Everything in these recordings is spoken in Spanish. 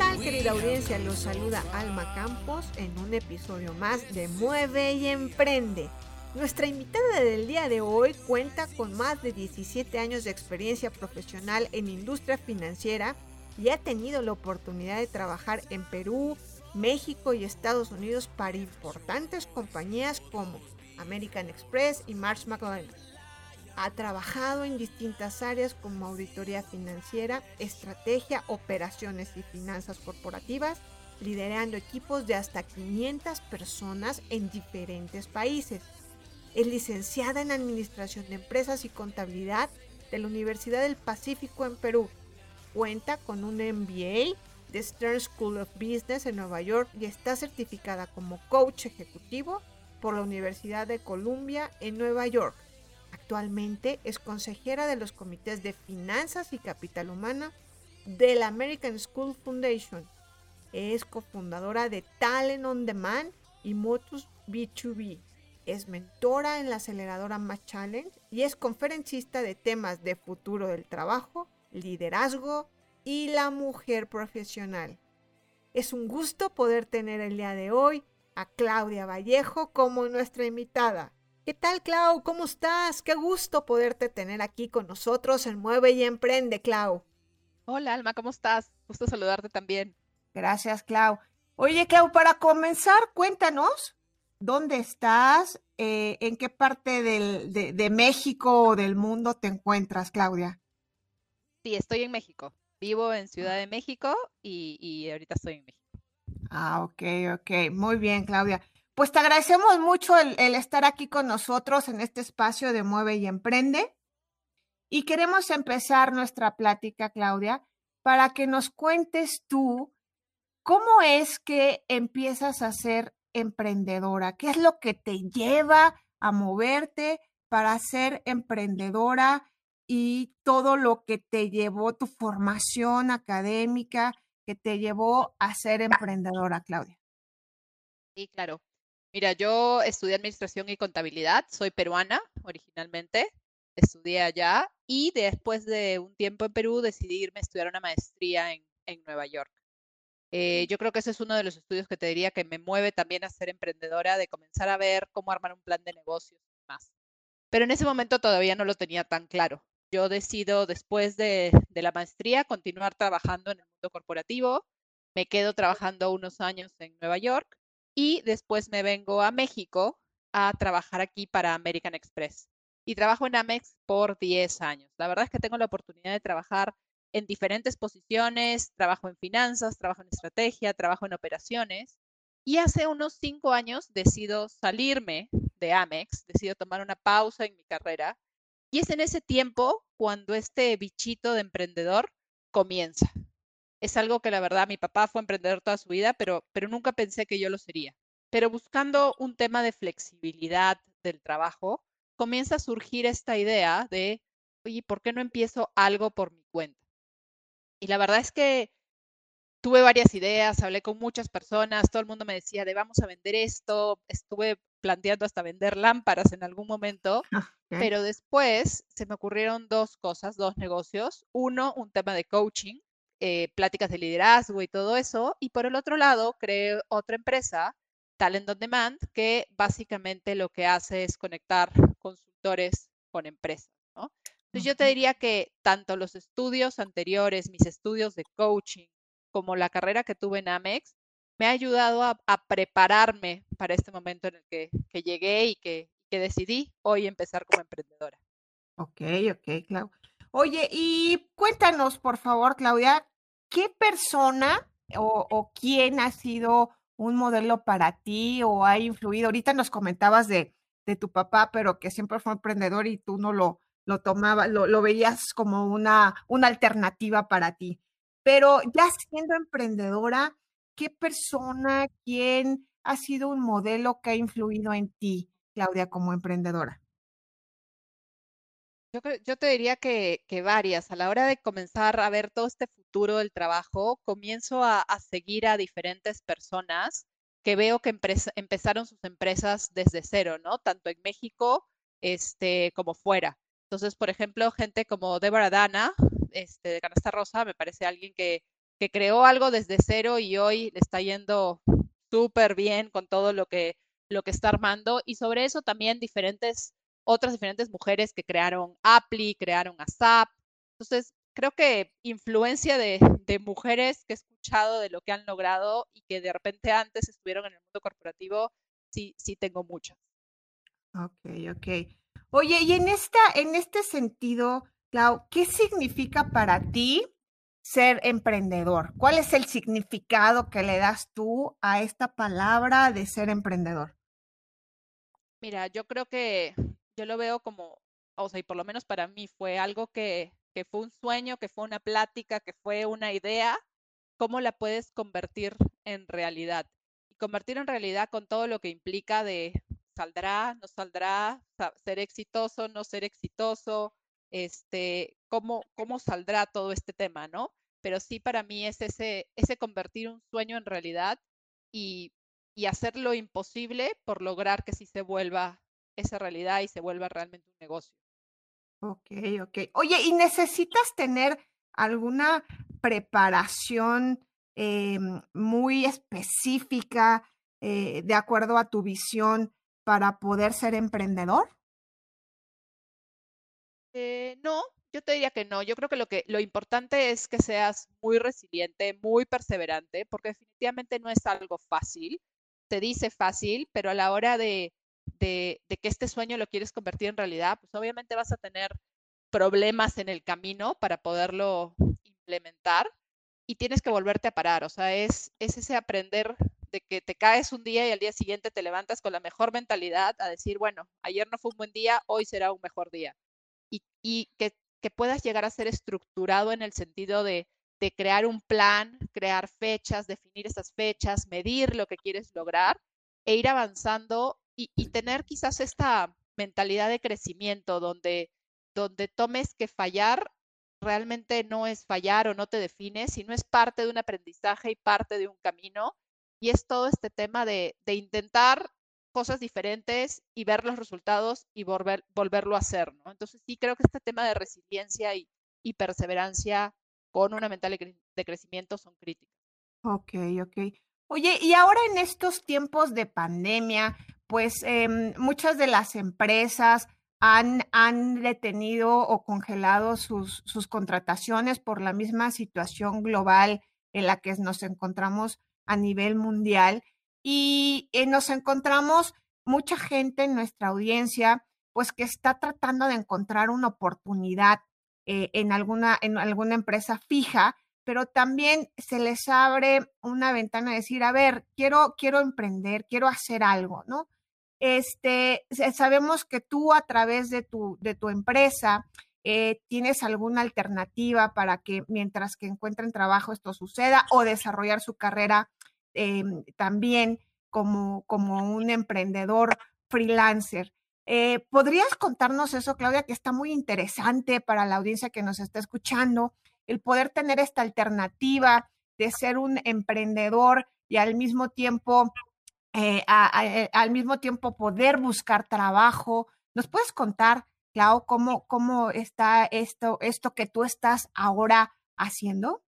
tal querida audiencia? Los saluda Alma Campos en un episodio más de Mueve y Emprende. Nuestra invitada del día de hoy cuenta con más de 17 años de experiencia profesional en industria financiera y ha tenido la oportunidad de trabajar en Perú, México y Estados Unidos para importantes compañías como American Express y Marsh McLennan. Ha trabajado en distintas áreas como auditoría financiera, estrategia, operaciones y finanzas corporativas, liderando equipos de hasta 500 personas en diferentes países. Es licenciada en Administración de Empresas y Contabilidad de la Universidad del Pacífico en Perú. Cuenta con un MBA de Stern School of Business en Nueva York y está certificada como coach ejecutivo por la Universidad de Columbia en Nueva York. Actualmente es consejera de los comités de finanzas y capital humana de la American School Foundation. Es cofundadora de Talent on Demand y Motus B2B. Es mentora en la aceleradora Match Challenge y es conferencista de temas de futuro del trabajo, liderazgo y la mujer profesional. Es un gusto poder tener el día de hoy a Claudia Vallejo como nuestra invitada. ¿Qué tal, Clau? ¿Cómo estás? Qué gusto poderte tener aquí con nosotros en Mueve y Emprende, Clau. Hola Alma, ¿cómo estás? Gusto saludarte también. Gracias, Clau. Oye, Clau, para comenzar, cuéntanos dónde estás, eh, en qué parte del- de, de México o del mundo te encuentras, Claudia. Sí, estoy en México. Vivo en Ciudad de México y, y ahorita estoy en México. Ah, ok, ok. Muy bien, Claudia. Pues te agradecemos mucho el, el estar aquí con nosotros en este espacio de Mueve y Emprende. Y queremos empezar nuestra plática, Claudia, para que nos cuentes tú cómo es que empiezas a ser emprendedora. ¿Qué es lo que te lleva a moverte para ser emprendedora y todo lo que te llevó tu formación académica? que te llevó a ser emprendedora, Claudia? Sí, claro. Mira, yo estudié administración y contabilidad, soy peruana originalmente, estudié allá y después de un tiempo en Perú decidí irme a estudiar una maestría en, en Nueva York. Eh, yo creo que ese es uno de los estudios que te diría que me mueve también a ser emprendedora, de comenzar a ver cómo armar un plan de negocios y más. Pero en ese momento todavía no lo tenía tan claro. Yo decido después de, de la maestría continuar trabajando en el mundo corporativo, me quedo trabajando unos años en Nueva York y después me vengo a México a trabajar aquí para American Express. Y trabajo en Amex por 10 años. La verdad es que tengo la oportunidad de trabajar en diferentes posiciones, trabajo en finanzas, trabajo en estrategia, trabajo en operaciones. Y hace unos 5 años decido salirme de Amex, decido tomar una pausa en mi carrera. Y es en ese tiempo cuando este bichito de emprendedor comienza es algo que la verdad mi papá fue emprendedor toda su vida, pero, pero nunca pensé que yo lo sería. Pero buscando un tema de flexibilidad del trabajo, comienza a surgir esta idea de, oye, ¿por qué no empiezo algo por mi cuenta? Y la verdad es que tuve varias ideas, hablé con muchas personas, todo el mundo me decía de vamos a vender esto, estuve planteando hasta vender lámparas en algún momento, Okay. pero después se me ocurrieron dos cosas, dos negocios. Uno, un tema de coaching, eh, pláticas de liderazgo y todo eso. Y por el otro lado, creé otra empresa, Talent on Demand, que básicamente lo que hace es conectar consultores con empresas, ¿no? Entonces yo te diría que tanto los estudios anteriores, mis estudios de coaching, como la carrera que tuve en Amex, me ha ayudado a, a prepararme para este momento en el que, que llegué y que, que decidí hoy empezar como emprendedora. Ok, ok, Clau. Oye, y cuéntanos, por favor, Claudia, ¿qué persona o, quién ha sido un modelo para ti o ha influido? Ahorita nos comentabas de, de tu papá, pero que siempre fue emprendedor y tú no lo, lo tomabas, lo, lo veías como una, una alternativa para ti. Pero ya siendo emprendedora, qué persona, quién ha sido un modelo que ha influido en ti, Claudia, como emprendedora? Yo, te diría que, que varias. A la hora de comenzar a ver todo este futuro del trabajo, comienzo a, a seguir a diferentes personas que veo que empezaron sus empresas desde cero, ¿no? Tanto en México, este, como fuera. Entonces, por ejemplo, gente como Deborah Dana, este, de Canasta Rosa, me parece alguien que, que creó algo desde cero y hoy le está yendo súper bien con todo lo que, lo que está armando. Y sobre eso también diferentes otras diferentes mujeres que crearon Apply, crearon ASAP. Entonces, creo que influencia de, de mujeres que he escuchado de lo que han logrado y que de repente antes estuvieron en el mundo corporativo, sí, sí tengo muchas. Ok, ok. Oye, y en esta, en este sentido, Clau, ¿qué significa para ti ser emprendedor? ¿Cuál es el significado que le das tú a esta palabra de ser emprendedor? Mira, yo creo que yo lo veo como, o sea, y por lo menos para mí fue algo que, que fue un sueño, que fue una plática, que fue una idea, ¿cómo la puedes convertir en realidad? Y convertir en realidad con todo lo que implica de saldrá, no saldrá, sa- ser exitoso, no ser exitoso, este, cómo, cómo saldrá todo este tema, ¿no? Pero sí para mí es ese, ese convertir un sueño en realidad y, y hacer lo imposible por lograr que sí se vuelva esa realidad y se vuelva realmente un negocio. Ok, ok. Oye, ¿y necesitas tener alguna preparación em, muy específica eh, de acuerdo a tu visión para poder ser emprendedor? Eh, no, yo te diría que no. Yo creo que lo que lo importante es que seas muy resiliente, muy perseverante, porque definitivamente no es algo fácil. Te dice fácil, pero a la hora de, de, que este sueño lo quieres convertir en realidad, pues obviamente vas a tener problemas en el camino para poderlo implementar y tienes que volverte a parar. O sea, es, es ese aprender de que te caes un día y al día siguiente te levantas con la mejor mentalidad a decir, bueno, ayer no fue un buen día, hoy será un mejor día y, que puedas llegar a ser estructurado en el sentido de, de crear un plan, crear fechas, definir esas fechas, medir lo que quieres lograr e ir avanzando y, tener quizás esta mentalidad de crecimiento donde, donde tomes que fallar realmente no es fallar o no te define, sino es parte de un aprendizaje y parte de un camino. Y es todo este tema de, de intentar cosas diferentes y ver los resultados y volver, volverlo a hacer. Entonces sí creo que este tema de resiliencia y, y perseverancia con una mental de, de crecimiento son críticas. Ok, ok. Oye, y ahora en estos tiempos de pandemia, pues em, muchas de las empresas han, han detenido o congelado sus, sus contrataciones por la misma situación global en la que nos encontramos a nivel mundial. Y eh, nos encontramos mucha gente en nuestra audiencia, pues que está tratando de encontrar una oportunidad eh, en, alguna, en alguna empresa fija pero también se les abre una ventana de decir, a ver, quiero, quiero emprender, quiero hacer algo, ¿no? Este, sabemos que tú a través de tu, de tu empresa eh, tienes alguna alternativa para que mientras que encuentren trabajo esto suceda o desarrollar su carrera eh, también como, como un emprendedor freelancer. Eh, ¿Podrías contarnos eso, Claudia, que está muy interesante para la audiencia que nos está escuchando? el poder tener esta alternativa de ser un emprendedor y al mismo tiempo, eh, a- a- eh, al mismo tiempo poder buscar trabajo. ¿Nos puedes contar, Clau, cómo, cómo está esto, esto que tú estás ahora haciendo?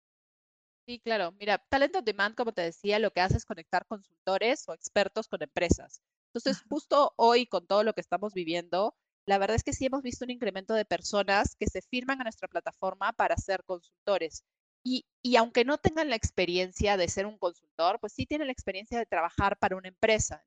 Sí, claro. Mira, Talent on Demand, como te decía, lo que hace es conectar consultores o expertos con empresas. Entonces, justo hoy, con todo lo que estamos viviendo, la verdad es que sí hemos visto un incremento de personas que se firman a nuestra plataforma para ser consultores. Y, y aunque no tengan la experiencia de ser un consultor, pues sí tienen la experiencia de trabajar para una empresa.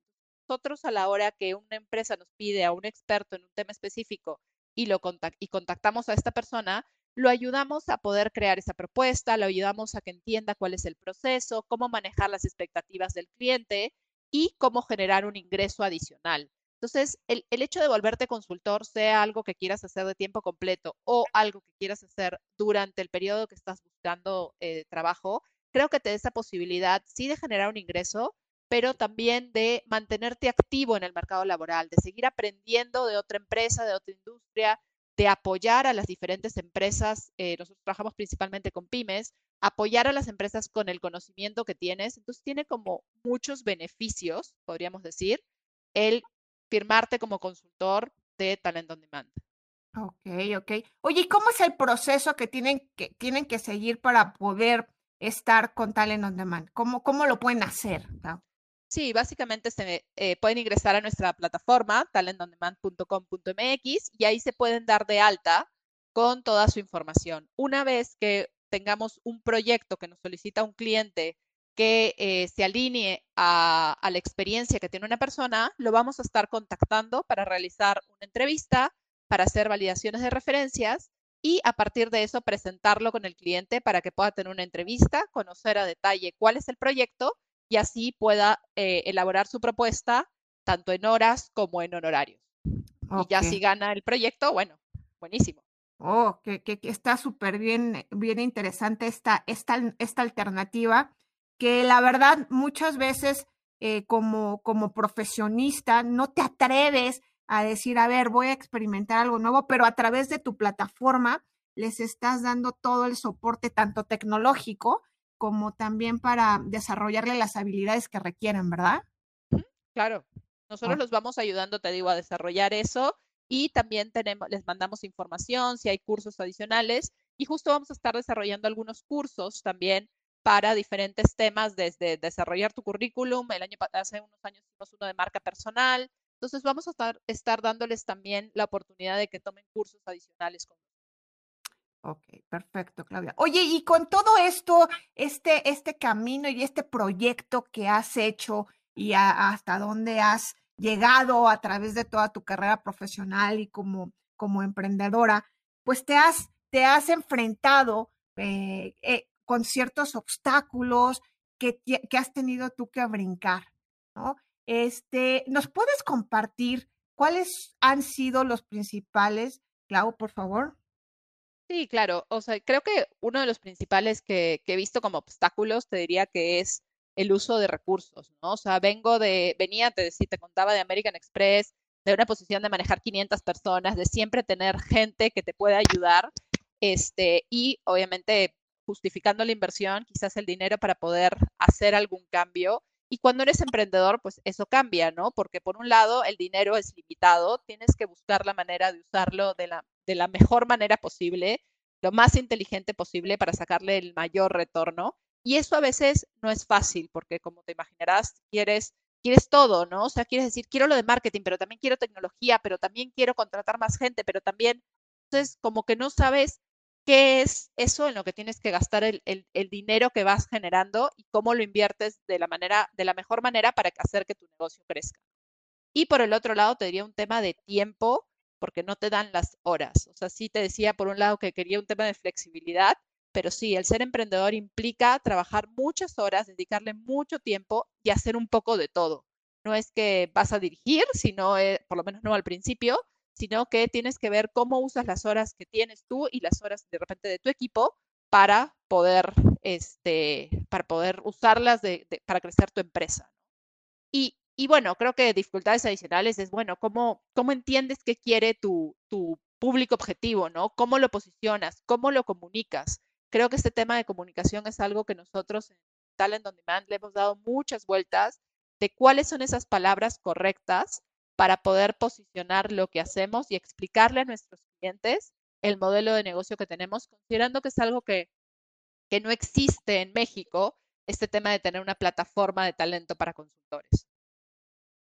Nosotros a la hora que una empresa nos pide a un experto en un tema específico y, lo contac- y contactamos a esta persona, lo ayudamos a poder crear esa propuesta, lo ayudamos a que entienda cuál es el proceso, cómo manejar las expectativas del cliente y cómo generar un ingreso adicional. Entonces, el, el hecho de volverte consultor, sea algo que quieras hacer de tiempo completo o algo que quieras hacer durante el periodo que estás buscando eh, trabajo, creo que te da esa posibilidad, sí, de generar un ingreso, pero también de mantenerte activo en el mercado laboral, de seguir aprendiendo de otra empresa, de otra industria, de apoyar a las diferentes empresas. Eh, nosotros trabajamos principalmente con pymes, apoyar a las empresas con el conocimiento que tienes. Entonces tiene como muchos beneficios, podríamos decir, el firmarte como consultor de Talent on Demand. Ok, ok. Oye, ¿y cómo es el proceso que tienen que, tienen que seguir para poder estar con Talent on Demand? ¿Cómo, cómo lo pueden hacer? Sí, básicamente se, eh, pueden ingresar a nuestra plataforma, talentondemand.com.mx, y ahí se pueden dar de alta con toda su información. Una vez que tengamos un proyecto que nos solicita un cliente que eh, se alinee a, a, la experiencia que tiene una persona, lo vamos a estar contactando para realizar una entrevista, para hacer validaciones de referencias y a partir de eso presentarlo con el cliente para que pueda tener una entrevista, conocer a detalle cuál es el proyecto y así pueda eh, elaborar su propuesta tanto en horas como en honorarios. Y ya si gana el proyecto, bueno, buenísimo. Oh, que, que, está súper bien, bien interesante esta, esta, esta alternativa, que la verdad muchas veces eh, como, como profesionista no te atreves a decir, a ver, voy a experimentar algo nuevo, pero a través de tu plataforma les estás dando todo el soporte, tanto tecnológico como también para desarrollarle las habilidades que requieren, ¿verdad? Claro, nosotros los vamos ayudando, te digo, a desarrollar eso y también tenemos, les mandamos información si hay cursos adicionales y justo vamos a estar desarrollando algunos cursos también para diferentes temas, desde desarrollar tu currículum, el año hace unos años hicimos uno de marca personal, entonces vamos a estar, estar dándoles también la oportunidad de que tomen cursos adicionales con Ok, perfecto, Claudia. Oye, y con todo esto, este, este camino y este proyecto que has hecho y hasta dónde has llegado a través de toda tu carrera profesional y como, como emprendedora, pues te has, te has enfrentado eh, eh, con ciertos obstáculos que, que, has tenido tú que brincar, ¿no? Este, ¿Nos puedes compartir cuáles han sido los principales, Clau, por favor? Sí, claro. O sea, creo que uno de los principales que, he visto como obstáculos, te diría que es el uso de recursos, ¿no? O sea, vengo de, venía, te decía, te contaba de American Express, de una posición de manejar 500 personas, de siempre tener gente que te pueda ayudar, este, y obviamente justificando la inversión, quizás el dinero para poder hacer algún cambio. Y cuando eres emprendedor, pues eso cambia, ¿no? Porque por un lado el dinero es limitado, tienes que buscar la manera de usarlo de la de la mejor manera posible, lo más inteligente posible para sacarle el mayor retorno. Y eso a veces no es fácil, porque como te imaginarás, quieres, quieres todo, ¿no? O sea, quieres decir, quiero lo de marketing, pero también quiero tecnología, pero también quiero contratar más gente, pero también, entonces, como que no sabes qué es eso en lo que tienes que gastar el, dinero que vas generando y cómo lo inviertes de la manera, de la mejor manera para hacer que tu negocio crezca. Y por el otro lado, te diría un tema de tiempo porque no te dan las horas. O sea, sí te decía por un lado que quería un tema de flexibilidad, pero sí, el ser emprendedor implica trabajar muchas horas, dedicarle mucho tiempo y hacer un poco de todo. No es que vas a dirigir, sino, eh, por lo menos no al principio, sino que tienes que ver cómo usas las horas que tienes tú y las horas de repente de tu equipo para poder, este, para poder usarlas de, para crecer tu empresa. Y, y bueno, creo que dificultades adicionales es, bueno, ¿cómo, cómo entiendes qué quiere tu, tu público objetivo, ¿no? ¿Cómo lo posicionas? ¿Cómo lo comunicas? Creo que este tema de comunicación es algo que nosotros en Talent on Demand le hemos dado muchas vueltas de cuáles son esas palabras correctas para poder posicionar lo que hacemos y explicarle a nuestros clientes el modelo de negocio que tenemos, considerando que es algo que, que no existe en México, este tema de tener una plataforma de talento para consultores.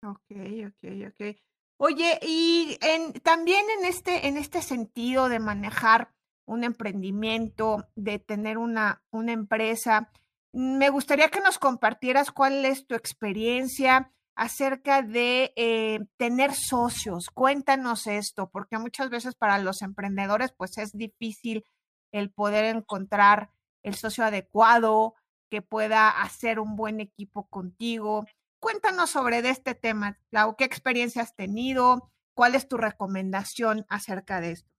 Ok, ok, ok. Oye, y también en este, en este sentido de manejar un emprendimiento, de tener una, una empresa, me gustaría que nos compartieras cuál es tu experiencia acerca de eh, tener socios. Cuéntanos esto, porque muchas veces para los emprendedores pues es difícil el poder encontrar el socio adecuado que pueda hacer un buen equipo contigo. Cuéntanos sobre este tema, Clau, ¿qué experiencia has tenido? ¿Cuál es tu recomendación acerca de esto?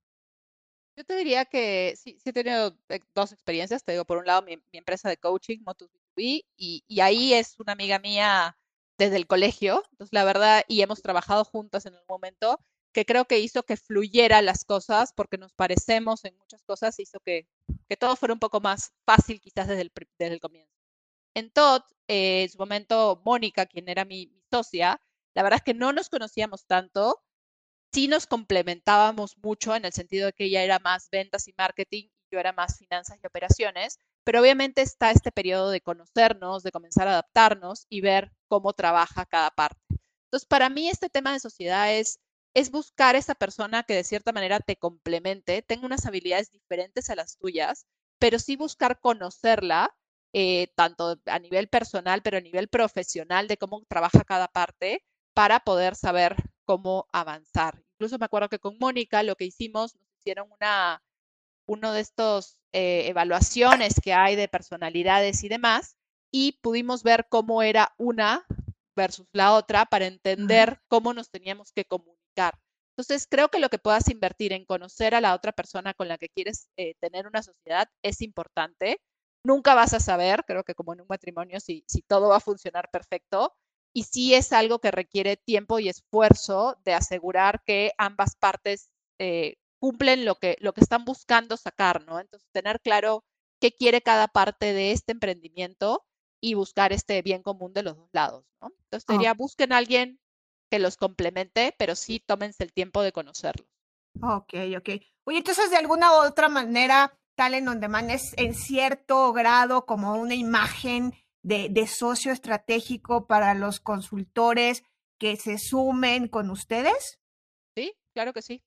Yo te diría que sí, sí he tenido eh, dos experiencias. Te digo, por un lado, mi, empresa de coaching, Motus B2B, y, y ahí es una amiga mía desde el colegio. Entonces, la verdad, y hemos trabajado juntas en algún momento, que creo que hizo que fluyera las cosas, porque nos parecemos en muchas cosas, hizo que, que todo fuera un poco más fácil quizás desde el, desde el comienzo. En Todd, eh, en su momento, Mónica, quien era mi, mi socia, la verdad es que no nos conocíamos tanto, sí nos complementábamos mucho en el sentido de que ella era más ventas y marketing yo era más finanzas y operaciones, pero obviamente está este periodo de conocernos, de comenzar a adaptarnos y ver cómo trabaja cada parte. Entonces, para mí este tema de sociedad es, es buscar esa persona que de cierta manera te complemente, tenga unas habilidades diferentes a las tuyas, pero sí buscar conocerla, eh, tanto a nivel personal, pero a nivel profesional, de cómo trabaja cada parte, para poder saber cómo avanzar. Incluso me acuerdo que con Mónica lo que hicimos, nos hicieron una, uno de estos eh, evaluaciones que hay de personalidades y demás, y pudimos ver cómo era una versus la otra para entender cómo nos teníamos que comunicar. Entonces, creo que lo que puedas invertir en conocer a la otra persona con la que quieres eh, tener una sociedad es importante. Nunca vas a saber, creo que como en un matrimonio, si, si todo va a funcionar perfecto, y sí es algo que requiere tiempo y esfuerzo de asegurar que ambas partes eh, cumplen lo que, lo que están buscando sacar, ¿no? Entonces, tener claro qué quiere cada parte de este emprendimiento y buscar este bien común de los dos lados, ¿no? Entonces, Oh, diría, busquen a alguien que los complemente, pero sí tómense el tiempo de conocerlos. ok, ok. Oye, entonces de alguna u otra manera, Talent on Demand es en cierto grado como una imagen de, de socio estratégico para los consultores que se sumen con ustedes. Sí, claro que sí.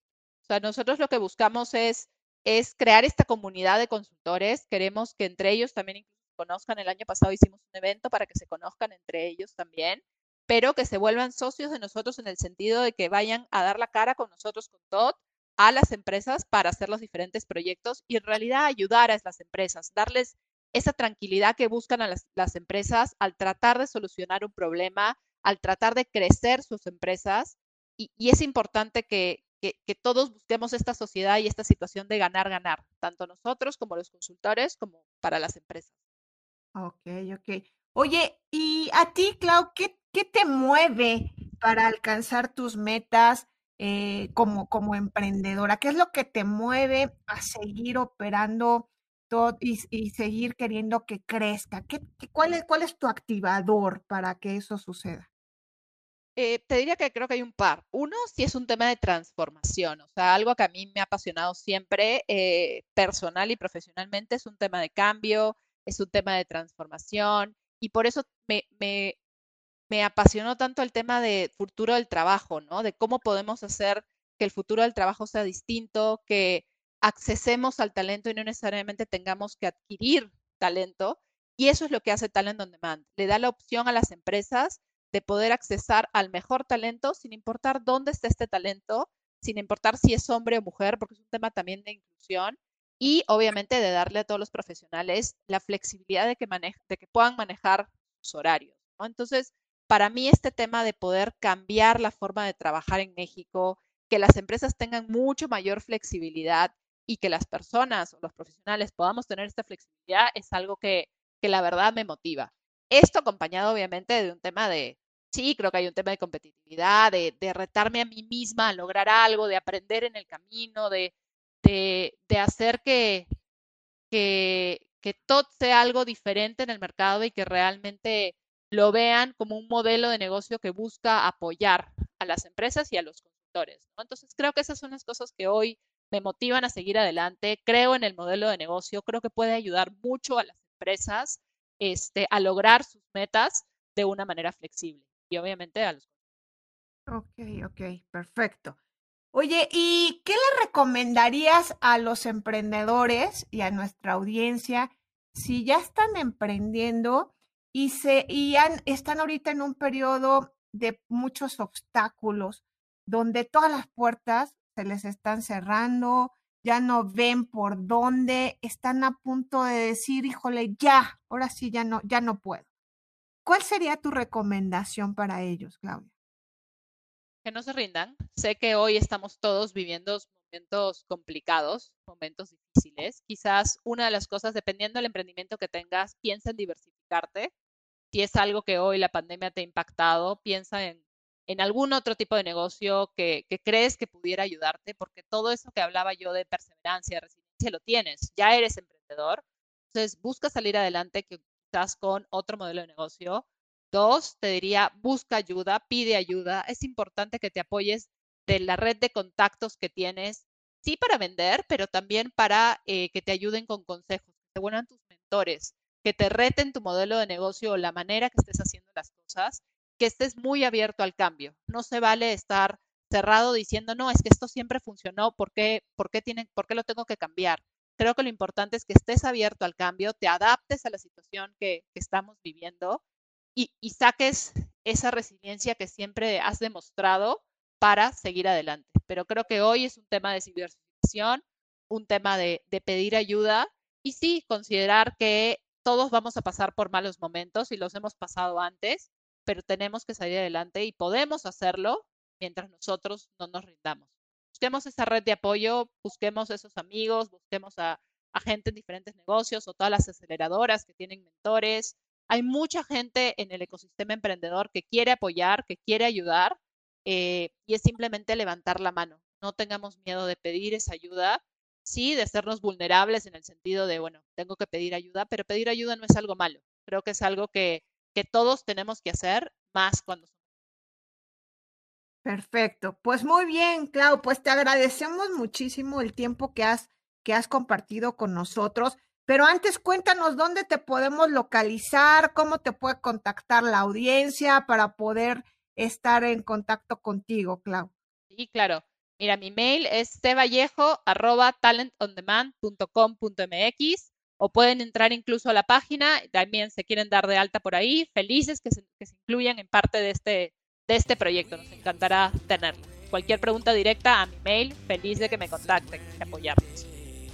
O sea, nosotros lo que buscamos es, es crear esta comunidad de consultores. Queremos que entre ellos también conozcan. El año pasado hicimos un evento para que se conozcan entre ellos también, pero que se vuelvan socios de nosotros en el sentido de que vayan a dar la cara con nosotros, con TOD, a las empresas para hacer los diferentes proyectos y en realidad ayudar a las empresas, darles esa tranquilidad que buscan a las, las empresas al tratar de solucionar un problema, al tratar de crecer sus empresas. Y, y es importante que, que, todos busquemos esta sociedad y esta situación de ganar, ganar, tanto nosotros como los consultores, como para las empresas. Ok, ok. Oye, y a ti, Clau, ¿qué, qué te mueve para alcanzar tus metas eh, como, como emprendedora? ¿Qué es lo que te mueve a seguir operando y, seguir queriendo que crezca? ¿Qué, qué, cuál, es, ¿Cuál es tu activador para que eso suceda? Eh, te diría que creo que hay un par. Uno, sí es un tema de transformación, o sea, algo que a mí me ha apasionado siempre, eh, personal y profesionalmente, es un tema de cambio, es un tema de transformación, y por eso me, me, me apasionó tanto el tema de futuro del trabajo, ¿no? De cómo podemos hacer que el futuro del trabajo sea distinto, que accesemos al talento y no necesariamente tengamos que adquirir talento. Y eso es lo que hace Talent on Demand. Le da la opción a las empresas de poder accesar al mejor talento sin importar dónde esté este talento, sin importar si es hombre o mujer, porque es un tema también de inclusión, y obviamente de darle a todos los profesionales la flexibilidad de que, maneje, de que puedan manejar sus horarios. Entonces, para mí este tema de poder cambiar la forma de trabajar en México, que las empresas tengan mucho mayor flexibilidad y que las personas o los profesionales podamos tener esta flexibilidad es algo que, que la verdad me motiva. Esto acompañado obviamente de un tema de, sí, creo que hay un tema de competitividad, de, retarme a mí misma a lograr algo, de aprender en el camino, de, hacer que, todo sea algo diferente en el mercado y que realmente lo vean como un modelo de negocio que busca apoyar a las empresas y a los consultores. Entonces, creo que esas son las cosas que hoy me motivan a seguir adelante. Creo en el modelo de negocio, creo que puede ayudar mucho a las empresas este, a lograr sus metas de una manera flexible y obviamente a los. Ok, ok, perfecto. Oye, ¿y qué le recomendarías a los emprendedores y a nuestra audiencia si ya están emprendiendo y, se, y han, están ahorita en un periodo de muchos obstáculos, donde todas las puertas se les están cerrando, ya no ven por dónde, están a punto de decir, híjole, ya, ahora sí, ya no, ya no puedo. ¿Cuál sería tu recomendación para ellos, Claudia? Que no se rindan. Sé que hoy estamos todos viviendo momentos complicados, momentos difíciles. Quizás una de las cosas, dependiendo del emprendimiento que tengas, piensa en diversificarte. Si es algo que hoy la pandemia te ha impactado, piensa en, en algún otro tipo de negocio que, que crees que pudiera ayudarte, porque todo eso que hablaba yo de perseverancia, resiliencia, lo tienes, ya eres emprendedor. Entonces, busca salir adelante quizás con otro modelo de negocio. Dos, te diría, busca ayuda, pide ayuda. Es importante que te apoyes de la red de contactos que tienes, sí para vender, pero también para eh, que te ayuden con consejos, que te vuelvan tus mentores, que te reten tu modelo de negocio o la manera que estés haciendo las cosas, que estés muy abierto al cambio. No se vale estar cerrado diciendo, no, es que esto siempre funcionó, ¿por qué, por qué, tiene, por qué lo tengo que cambiar? Creo que lo importante es que estés abierto al cambio, te adaptes a la situación que, estamos viviendo y, saques esa resiliencia que siempre has demostrado para seguir adelante. Pero creo que hoy es un tema de diversificación, un tema de, de, pedir ayuda y sí, considerar que todos vamos a pasar por malos momentos y los hemos pasado antes, pero tenemos que salir adelante y podemos hacerlo mientras nosotros no nos rindamos. Busquemos esa red de apoyo, busquemos esos amigos, busquemos a, a gente en diferentes negocios o todas las aceleradoras que tienen mentores. Hay mucha gente en el ecosistema emprendedor que quiere apoyar, que quiere ayudar eh, y es simplemente levantar la mano. No tengamos miedo de pedir esa ayuda, sí, de hacernos vulnerables en el sentido de, bueno, tengo que pedir ayuda, pero pedir ayuda no es algo malo. Creo que es algo que, que todos tenemos que hacer más cuando somos. Perfecto. Pues muy bien, Clau, pues te agradecemos muchísimo el tiempo que has, que has compartido con nosotros. Pero antes cuéntanos dónde te podemos localizar, cómo te puede contactar la audiencia para poder estar en contacto contigo, Clau. Sí, claro. Mira, mi mail es cvallejo.talentondemand.com.mx o pueden entrar incluso a la página, también se quieren dar de alta por ahí, felices que se incluyan en parte de este, de este proyecto, nos encantará tenerlo. Cualquier pregunta directa a mi mail, feliz de que me contacten y apoyarnos.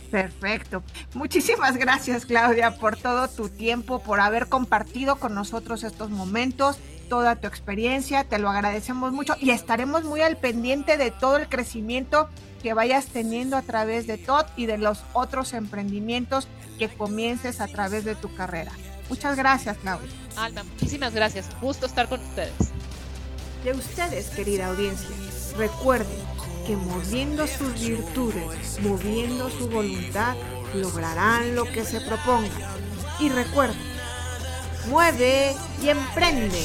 Perfecto. Muchísimas gracias, Claudia, por todo tu tiempo, por haber compartido con nosotros estos momentos toda tu experiencia, te lo agradecemos mucho y estaremos muy al pendiente de todo el crecimiento que vayas teniendo a través de TOT y de los otros emprendimientos que comiences a través de tu carrera. Muchas gracias, Claudia. Alma, muchísimas gracias. Gusto estar con ustedes. De ustedes, querida audiencia, recuerden que moviendo sus virtudes, moviendo su voluntad, lograrán lo que se propongan. Y recuerden, mueve y emprende.